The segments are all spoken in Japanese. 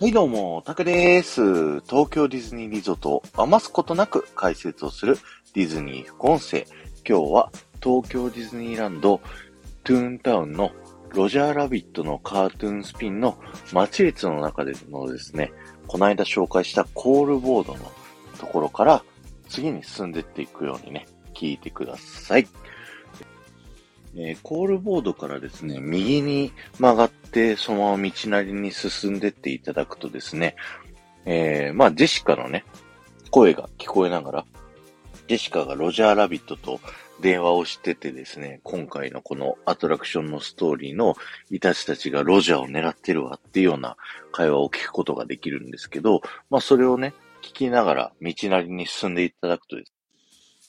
はいどうも、タクです。東京ディズニーリゾートを余すことなく解説をするディズニー副音声。今日は東京ディズニーランドトゥーンタウンのロジャーラビットのカートゥーンスピンの待列の中でのですね、この間紹介したコールボードのところから次に進んでっていくようにね、聞いてください。えー、コールボードからですね、右に曲がって、そのまま道なりに進んでっていただくとですね、えー、まあ、ジェシカのね、声が聞こえながら、ジェシカがロジャーラビットと電話をしててですね、今回のこのアトラクションのストーリーのイタチたちがロジャーを狙ってるわっていうような会話を聞くことができるんですけど、まあそれをね、聞きながら道なりに進んでいただくとです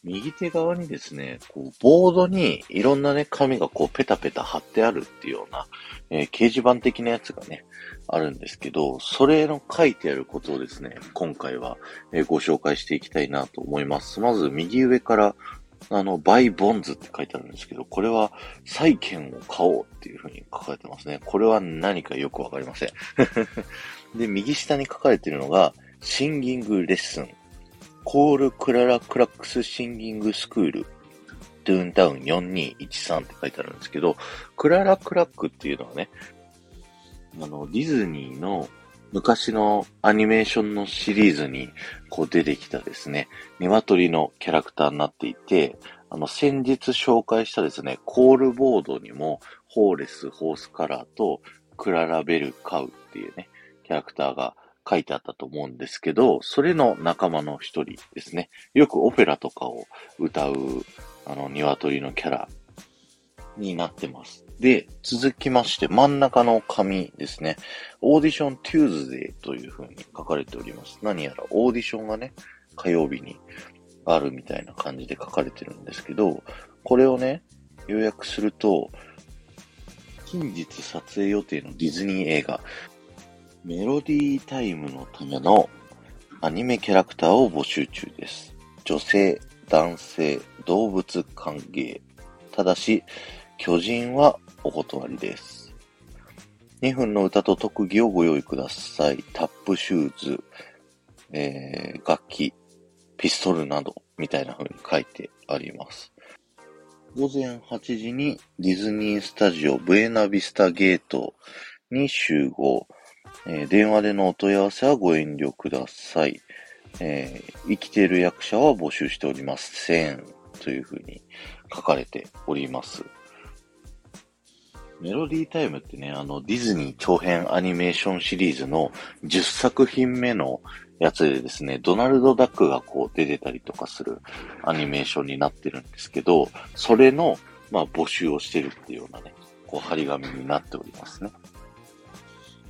右手側にですね、こう、ボードにいろんなね、紙がこう、ペタペタ貼ってあるっていうような、えー、掲示板的なやつがね、あるんですけど、それの書いてあることをですね、今回は、えー、ご紹介していきたいなと思います。まず、右上から、あの、 Buy Bonds って書いてあるんですけど、これは、債券を買おうっていうふうに書かれてますね。これは何かよくわかりません。で、右下に書かれているのが、 Singing Lessons Call Clara Cluck's Singing School、トゥーンタウン4213って書いてあるんですけど、クララクラックっていうのはね、あの、ディズニーの昔のアニメーションのシリーズにこう出てきたですね、鶏のキャラクターになっていて、あの、先日紹介したですね、コールボードにも、ホーレス、ホースカラーと、クララベルカウっていうね、キャラクターが書いてあったと思うんですけど、それの仲間の一人ですね。よくオペラとかを歌う、あの、鶏のキャラになってます。で、続きまして真ん中の紙ですね。オーディション Tuesday という風に書かれております。何やらオーディションがね、火曜日にあるみたいな感じで書かれてるんですけど、これをね、予約すると、近日撮影予定のディズニー映画、メロディータイムのためのアニメキャラクターを募集中です。女性、男性、動物歓迎。ただし、巨人はお断りです。2分の歌と特技をご用意ください。タップシューズ、えー、楽器、ピストルなど、みたいな風に書いてあります。午前8時にディズニースタジオブエナビスタゲートに集合。えー、電話でのお問い合わせはご遠慮ください。えー、生きている役者は募集しておりません。というふうに書かれております。メロディータイムってね、あの、ディズニー長編アニメーションシリーズの10作品目のやつでですね、ドナルド・ダックがこう出てたりとかするアニメーションになってるんですけど、それの、まあ、募集をしてるっていうようなね、こう、張り紙になっておりますね。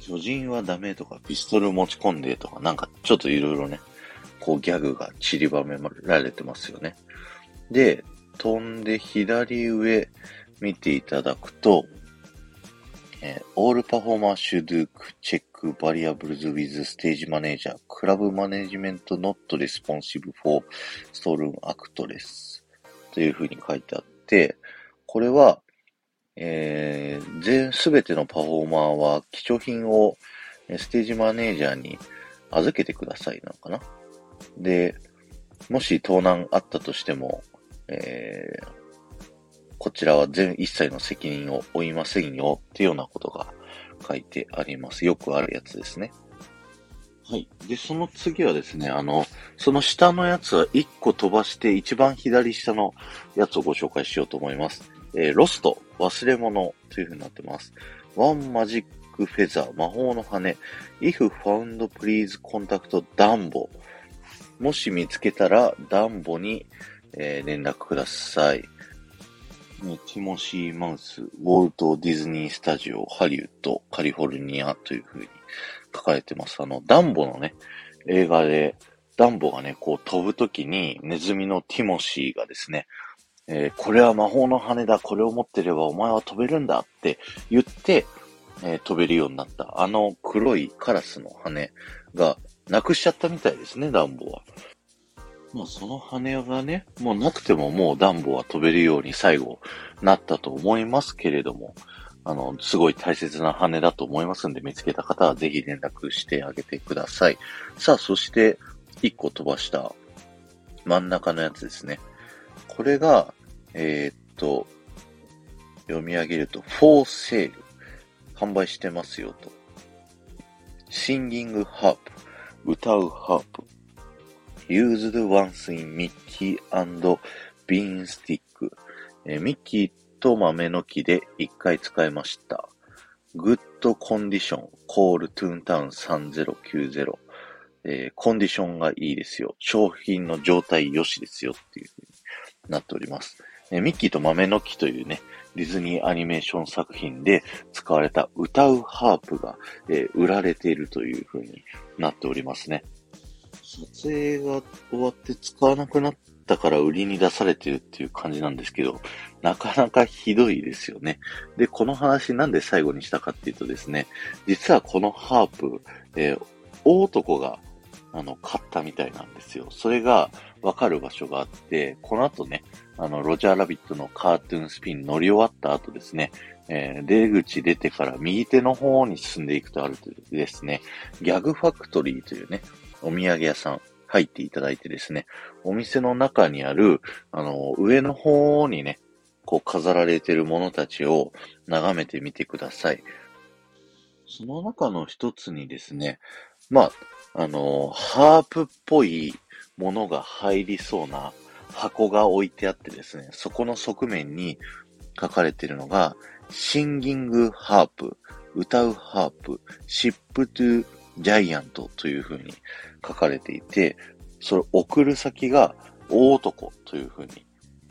巨人はダメとか、ピストル持ち込んでとか、なんかちょっといろいろね、こうギャグが散りばめられてますよね。で、飛んで左上見ていただくと、えー、All Performer should check variables with stage manager, club management not responsive for storm actress という風に書いてあって、これは、えー、全、すべてのパフォーマーは貴重品をステージマネージャーに預けてくださいなのかな。で、もし盗難あったとしても、えー、こちらは全一切の責任を負いませんよっていうようなことが書いてあります。よくあるやつですね。はい。で、その次はですね、あの、その下のやつは1個飛ばして一番左下のやつをご紹介しようと思います。えー、ロスト、忘れ物という風になってます。ワンマジックフェザー、魔法の羽。if found please contact ダンボ。もし見つけたらダンボに、えー、連絡ください。ティモシー・マウス、ウォルト・ディズニー・スタジオ、ハリウッド、カリフォルニアという風に書かれてます。あの、ダンボのね、映画で、ダンボがね、こう飛ぶときにネズミのティモシーがですね、えー、これは魔法の羽だ、これを持ってればお前は飛べるんだって言って、えー、飛べるようになった。あの黒いカラスの羽がなくしちゃったみたいですね、ダンボは。まあその羽がね、もうなくてももうダンボは飛べるように最後なったと思いますけれども、あの、すごい大切な羽だと思いますんで、見つけた方はぜひ連絡してあげてください。さあ、そして、1個飛ばした真ん中のやつですね。これが、えー、っと、読み上げると、for sale。販売してますよと。シンギングハープ。歌うハープ。used once in Mickey and Beanstalk。え、ミッキーと豆の木で一回使いました。 Good condition、call Toontown 3090。え、コンディションがいいですよ。商品の状態良しですよっていう風になっております。え、ミッキーと豆の木というね、ディズニーアニメーション作品で使われた歌うハープが、え、売られているという風になっておりますね。撮影が終わって使わなくなったから売りに出されてるっていう感じなんですけど、なかなかひどいですよね。で、この話なんで最後にしたかっていうとですね、実はこのハープ、えー、大男があの、買ったみたいなんですよ。それがわかる場所があって、この後ね、あの、ロジャーラビットのカートゥーンスピン乗り終わった後ですね、えー、出口出てから右手の方に進んでいくとあるとですね、ギャグファクトリーというね、お土産屋さん入っていただいてですね、お店の中にある、あの、上の方にね、こう飾られてるものたちを眺めてみてください。その中の一つにですね、まあ、あの、ハープっぽいものが入りそうな箱が置いてあってですね、そこの側面に書かれているのが、シンギングハープ、歌うハープ、シップトゥジャイアントという風に書かれていて、それ送る先が大男という風に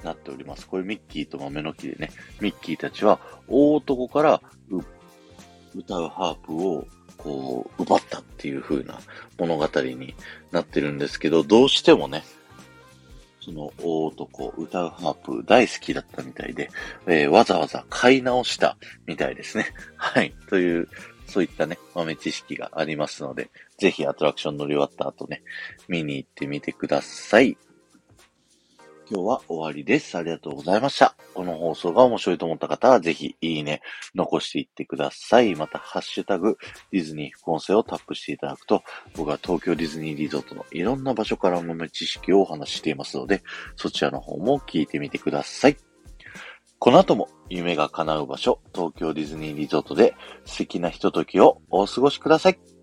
なっております。これミッキーと豆の木でね、ミッキーたちは大男から歌うハープをこう、奪ったっていう風な物語になってるんですけど、どうしてもね、その大男、歌うハープ大好きだったみたいで、えー、わざわざ買い直したみたいですね。はい。という、そういったね、豆知識がありますので、ぜひアトラクション乗り終わった後ね、見に行ってみてください。今日は終わりです。ありがとうございました。この放送が面白いと思った方は、ぜひ、いいね、残していってください。また、ハッシュタグ、ディズニー副音声をタップしていただくと、僕は東京ディズニーリゾートのいろんな場所から豆知識をお話ししていますので、そちらの方も聞いてみてください。この後も夢が叶う場所、東京ディズニーリゾートで素敵なひとときをお過ごしください。